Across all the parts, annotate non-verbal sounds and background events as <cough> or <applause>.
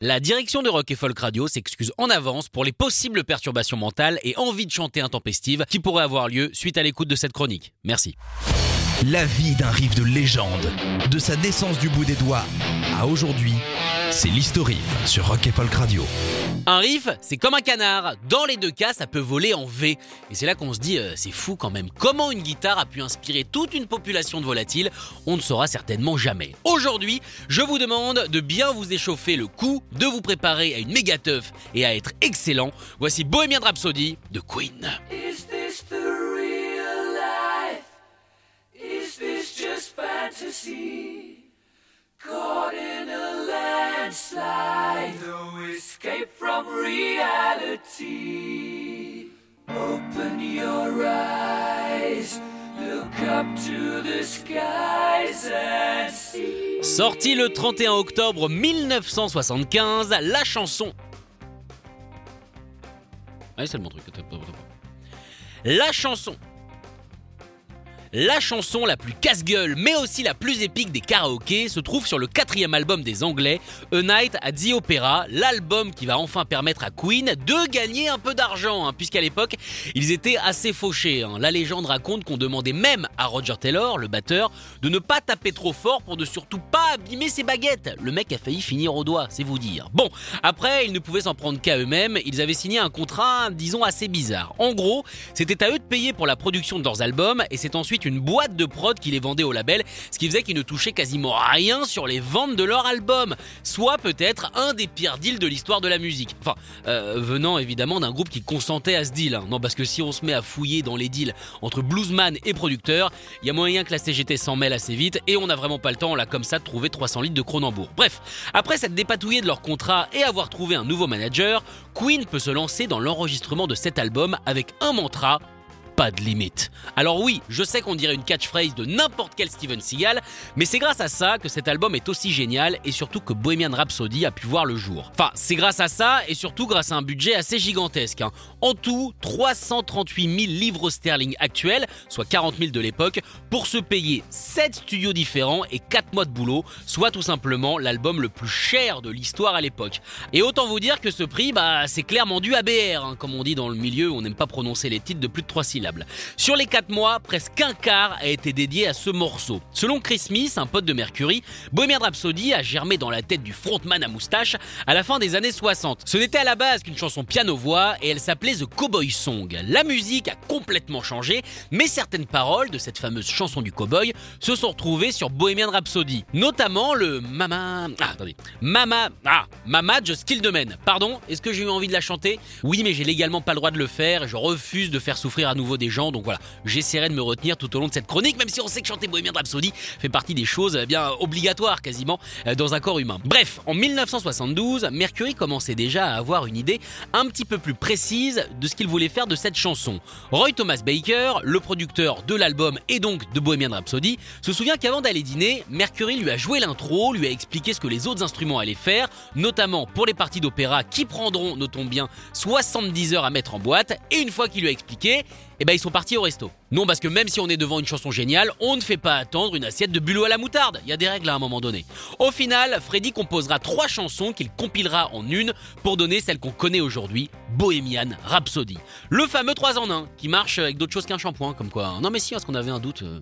La direction de Rock et Folk Radio s'excuse en avance pour les possibles perturbations mentales et envie de chanter intempestive qui pourraient avoir lieu suite à l'écoute de cette chronique. Merci. La vie d'un riff de légende, de sa naissance du bout des doigts à aujourd'hui, c'est l'historique sur Rock et Folk Radio. Un riff, c'est comme un canard. Dans les deux cas, ça peut voler en V. Et c'est là qu'on se dit, euh, c'est fou quand même. Comment une guitare a pu inspirer toute une population de volatiles On ne saura certainement jamais. Aujourd'hui, je vous demande de bien vous échauffer le cou, de vous préparer à une méga teuf et à être excellent. Voici Bohemian Rhapsody de Queen. Is your. Sortie le 31 octobre 1975, la chanson. Ah, c'est le bon truc. La chanson. La chanson la plus casse-gueule, mais aussi la plus épique des karaokés, se trouve sur le quatrième album des Anglais, A Night at the Opera, l'album qui va enfin permettre à Queen de gagner un peu d'argent, hein, puisqu'à l'époque, ils étaient assez fauchés. hein. La légende raconte qu'on demandait même à Roger Taylor, le batteur, de ne pas taper trop fort pour ne surtout pas abîmer ses baguettes. Le mec a failli finir au doigt, c'est vous dire. Bon, après, ils ne pouvaient s'en prendre qu'à eux-mêmes, ils avaient signé un contrat, disons, assez bizarre. En gros, c'était à eux de payer pour la production de leurs albums, et c'est ensuite une boîte de prod qui les vendait au label, ce qui faisait qu'ils ne touchaient quasiment rien sur les ventes de leur album. Soit peut-être un des pires deals de l'histoire de la musique. Enfin, euh, venant évidemment d'un groupe qui consentait à ce deal. hein. Non, parce que si on se met à fouiller dans les deals entre bluesman et producteur, il y a moyen que la CGT s'en mêle assez vite, et on n'a vraiment pas le temps, là, comme ça, de trouver 300 litres de Cronenbourg. Bref, après s'être dépatouillé de leur contrat et avoir trouvé un nouveau manager, Queen peut se lancer dans l'enregistrement de cet album avec un mantra pas de limite. Alors oui, je sais qu'on dirait une catchphrase de n'importe quel Steven Seagal, mais c'est grâce à ça que cet album est aussi génial et surtout que Bohemian Rhapsody a pu voir le jour. Enfin, c'est grâce à ça et surtout grâce à un budget assez gigantesque. hein. En tout, 338 000 livres sterling actuels, soit 40 000 de l'époque, pour se payer 7 studios différents et 4 mois de boulot, soit tout simplement l'album le plus cher de l'histoire à l'époque. Et autant vous dire que ce prix, bah, c'est clairement dû à BR, hein, comme on dit dans le milieu, on n'aime pas prononcer les titres de plus de 3 syllabes. Sur les 4 mois, presque un quart a été dédié à ce morceau. Selon Chris Smith, un pote de Mercury, Bohemian Rhapsody a germé dans la tête du frontman à moustache à la fin des années 60. Ce n'était à la base qu'une chanson piano-voix et elle s'appelait The Cowboy Song. La musique a complètement changé, mais certaines paroles de cette fameuse chanson du cowboy se sont retrouvées sur Bohemian Rhapsody, notamment le Mama. Ah, attendez. Mama. Ah, Mama Just Kill the Man. Pardon, est-ce que j'ai eu envie de la chanter? Oui, mais j'ai légalement pas le droit de le faire je refuse de faire souffrir à nouveau des gens, donc voilà, j'essaierai de me retenir tout au long de cette chronique, même si on sait que chanter Bohemian Rhapsody fait partie des choses eh bien obligatoires quasiment euh, dans un corps humain. Bref, en 1972, Mercury commençait déjà à avoir une idée un petit peu plus précise de ce qu'il voulait faire de cette chanson. Roy Thomas Baker, le producteur de l'album et donc de Bohemian Rhapsody, se souvient qu'avant d'aller dîner, Mercury lui a joué l'intro, lui a expliqué ce que les autres instruments allaient faire, notamment pour les parties d'opéra qui prendront, notons bien, 70 heures à mettre en boîte, et une fois qu'il lui a expliqué, eh ben ils sont partis au resto. Non, parce que même si on est devant une chanson géniale, on ne fait pas attendre une assiette de bulot à la moutarde. Il y a des règles à un moment donné. Au final, Freddy composera trois chansons qu'il compilera en une pour donner celle qu'on connaît aujourd'hui, Bohemian Rhapsody. Le fameux 3 en 1 qui marche avec d'autres choses qu'un shampoing, comme quoi. Non mais si, parce qu'on avait un doute. euh.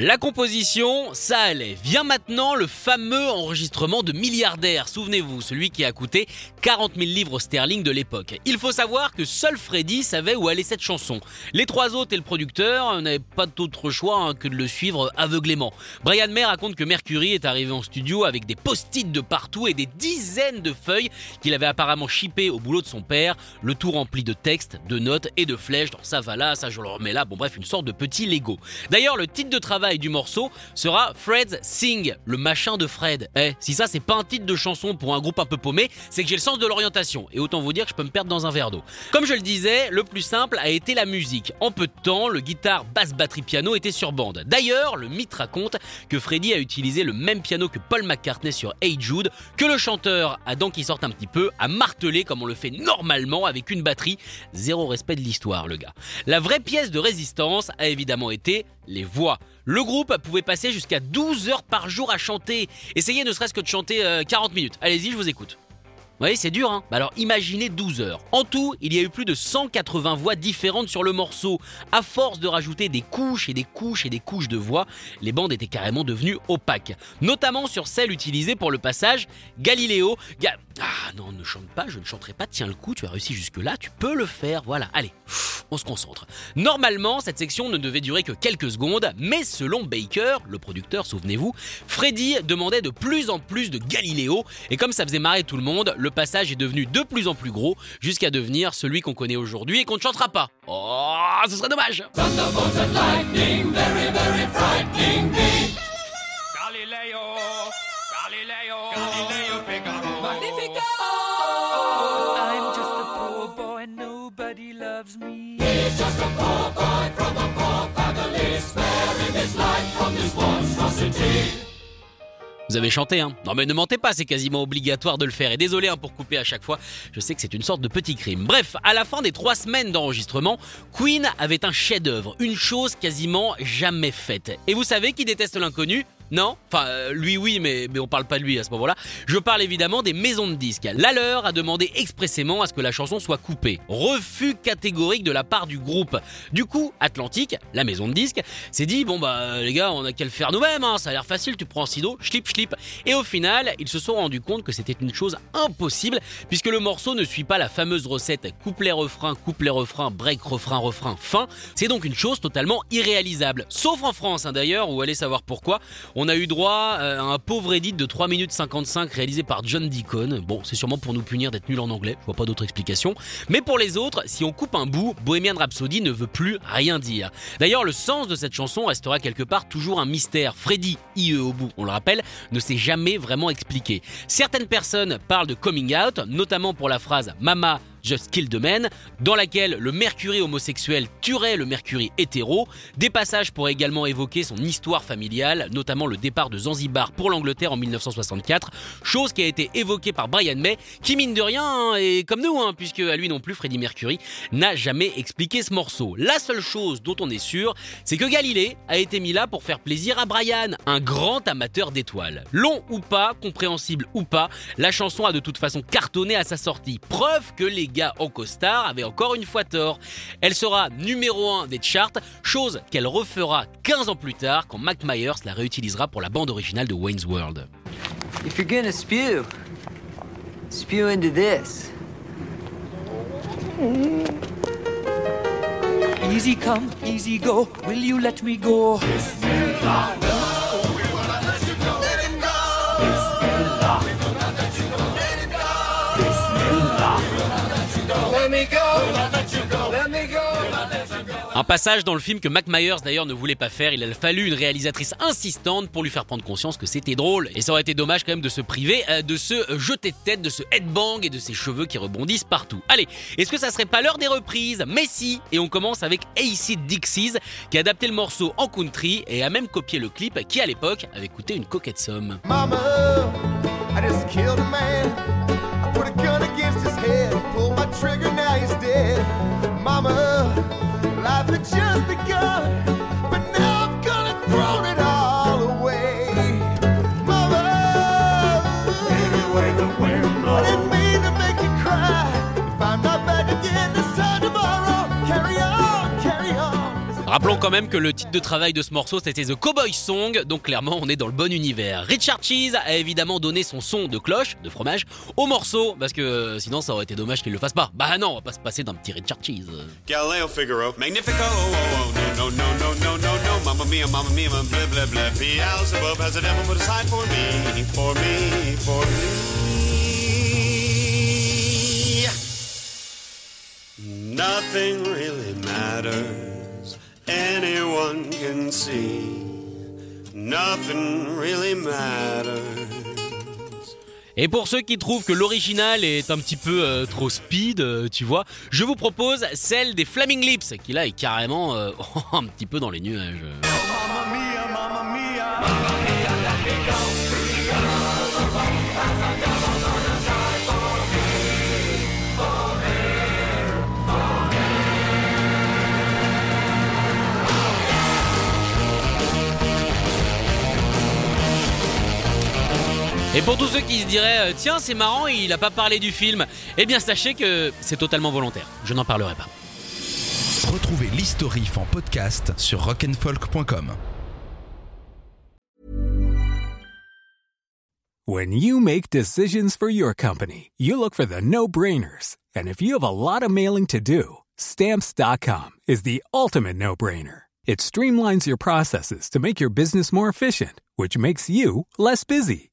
La composition, ça allait. Vient maintenant le fameux enregistrement de Milliardaire. Souvenez-vous, celui qui a coûté 40 000 livres sterling de l'époque. Il faut savoir que seul Freddy savait où allait cette chanson. Les trois autres et le producteur n'avaient pas d'autre choix hein, que de le suivre aveuglément. Brian May raconte que Mercury est arrivé en studio avec des post-it de partout et des dizaines de feuilles qu'il avait apparemment chippées au boulot de son père, le tout rempli de textes, de notes et de flèches. Dans ça va là, ça je le remets là. Bon bref, une sorte de petit Lego. D'ailleurs, le titre de travail du morceau sera Fred's Sing, le machin de Fred. Eh, si ça c'est pas un titre de chanson pour un groupe un peu paumé, c'est que j'ai le sens de l'orientation. Et autant vous dire que je peux me perdre dans un verre d'eau. Comme je le disais, le plus simple a été la musique. En peu de temps, le guitare, basse, batterie, piano était sur bande. D'ailleurs, le mythe raconte que Freddy a utilisé le même piano que Paul McCartney sur Hey Jude, que le chanteur, dents qui sortent un petit peu, a martelé comme on le fait normalement avec une batterie. Zéro respect de l'histoire, le gars. La vraie pièce de résistance a évidemment été les voix. Le groupe pouvait passer jusqu'à 12 heures par jour à chanter. Essayez ne serait-ce que de chanter euh, 40 minutes. Allez-y, je vous écoute. Vous voyez, c'est dur, hein Bah Alors imaginez 12 heures. En tout, il y a eu plus de 180 voix différentes sur le morceau. À force de rajouter des couches et des couches et des couches de voix, les bandes étaient carrément devenues opaques. Notamment sur celle utilisée pour le passage Galiléo. Ga- ah non, ne chante pas, je ne chanterai pas, tiens le coup, tu as réussi jusque-là, tu peux le faire, voilà, allez, on se concentre. Normalement, cette section ne devait durer que quelques secondes, mais selon Baker, le producteur, souvenez-vous, Freddy demandait de plus en plus de Galiléo, et comme ça faisait marrer tout le monde, le passage est devenu de plus en plus gros, jusqu'à devenir celui qu'on connaît aujourd'hui et qu'on ne chantera pas. Oh, ce serait dommage Galileo, Galileo, Galileo Figaro. Magnifico! I'm just a poor boy, nobody loves me. He's just a poor boy from a poor family, sparing his life from this monstrosity. Vous avez chanté, hein Non mais ne mentez pas, c'est quasiment obligatoire de le faire. Et désolé hein, pour couper à chaque fois, je sais que c'est une sorte de petit crime. Bref, à la fin des trois semaines d'enregistrement, Queen avait un chef-d'œuvre, une chose quasiment jamais faite. Et vous savez qui déteste l'inconnu? Non Enfin, euh, lui oui, mais, on parle pas de lui à ce moment-là. Je parle évidemment des maisons de disques. La leur a demandé expressément à ce que la chanson soit coupée. Refus catégorique de la part du groupe. Du coup, Atlantique, la maison de disques, s'est dit bon bah les gars, on a qu'à le faire nous-mêmes, hein, ça a l'air facile, tu prends un sido, schlip schlip. Et au final, ils se sont rendus compte que c'était une chose impossible puisque le morceau ne suit pas la fameuse recette couplet-refrain, couplet-refrain, break, refrain, refrain, fin. C'est donc une chose totalement irréalisable. Sauf en France hein, d'ailleurs, où allez savoir pourquoi. On a eu droit euh, à un pauvre edit de 3 minutes 55 réalisé par John Deacon. Bon, c'est sûrement pour nous punir d'être nuls en anglais, je vois pas d'autre explication. Mais pour les autres, si on coupe un bout, Bohemian Rhapsody ne veut plus rien dire. D'ailleurs, le sens de cette chanson restera quelque part toujours un mystère. Freddy, IE au bout, on le rappelle, ne s'est jamais vraiment expliqué. Certaines personnes parlent de coming out, notamment pour la phrase Mama Just Kill the Man, dans laquelle le Mercury homosexuel tuerait le Mercury hétéro. Des passages pourraient également évoquer son histoire familiale, notamment le départ de Zanzibar pour l'Angleterre en 1964, chose qui a été évoquée par Brian May, qui mine de rien hein, est comme nous, hein, puisque à lui non plus Freddie Mercury n'a jamais expliqué ce morceau. La seule chose dont on est sûr, c'est que Galilée a été mis là pour faire plaisir à Brian, un grand amateur d'étoiles. Long ou pas, compréhensible ou pas, la chanson a de toute façon cartonné à sa sortie. Preuve que les gars en costard avaient encore une fois tort. Elle sera numéro 1 des charts, chose qu'elle refera 15 ans plus tard quand Mac Myers la réutilisera pour la bande originale de Wayne's World. If you're gonna spew, spew into this. Easy come, easy go, will you let me go? Un passage dans le film que Mac Myers d'ailleurs ne voulait pas faire, il a fallu une réalisatrice insistante pour lui faire prendre conscience que c'était drôle. Et ça aurait été dommage quand même de se priver euh, de ce jeté de tête, de ce headbang et de ses cheveux qui rebondissent partout. Allez, est-ce que ça serait pas l'heure des reprises? Mais si Et on commence avec AC Dixies qui a adapté le morceau en country et a même copié le clip qui à l'époque avait coûté une coquette somme. Mama, I just killed a man. Rappelons quand même que le titre de travail de ce morceau c'était The Cowboy Song, donc clairement on est dans le bon univers. Richard Cheese a évidemment donné son son de cloche, de fromage, au morceau, parce que euh, sinon ça aurait été dommage qu'il le fasse pas. Bah non, on va pas se passer d'un petit Richard Cheese. Galileo Figaro, Magnifico, oh, oh, me. Nothing really matters, anyone can see. Nothing really matters. Et pour ceux qui trouvent que l'original est un petit peu euh, trop speed, euh, tu vois, je vous propose celle des Flaming Lips, qui là est carrément euh, <laughs> un petit peu dans les nuages. Et pour tous ceux qui se diraient, euh, tiens c'est marrant, il a pas parlé du film, eh bien sachez que c'est totalement volontaire, je n'en parlerai pas. Retrouvez l'historif en podcast sur rock'n'folk.com. When you make decisions for your company, you look for the no-brainers. And if you have a lot of mailing to do, stamps.com is the ultimate no-brainer. It streamlines your processes to make your business more efficient, which makes you less busy.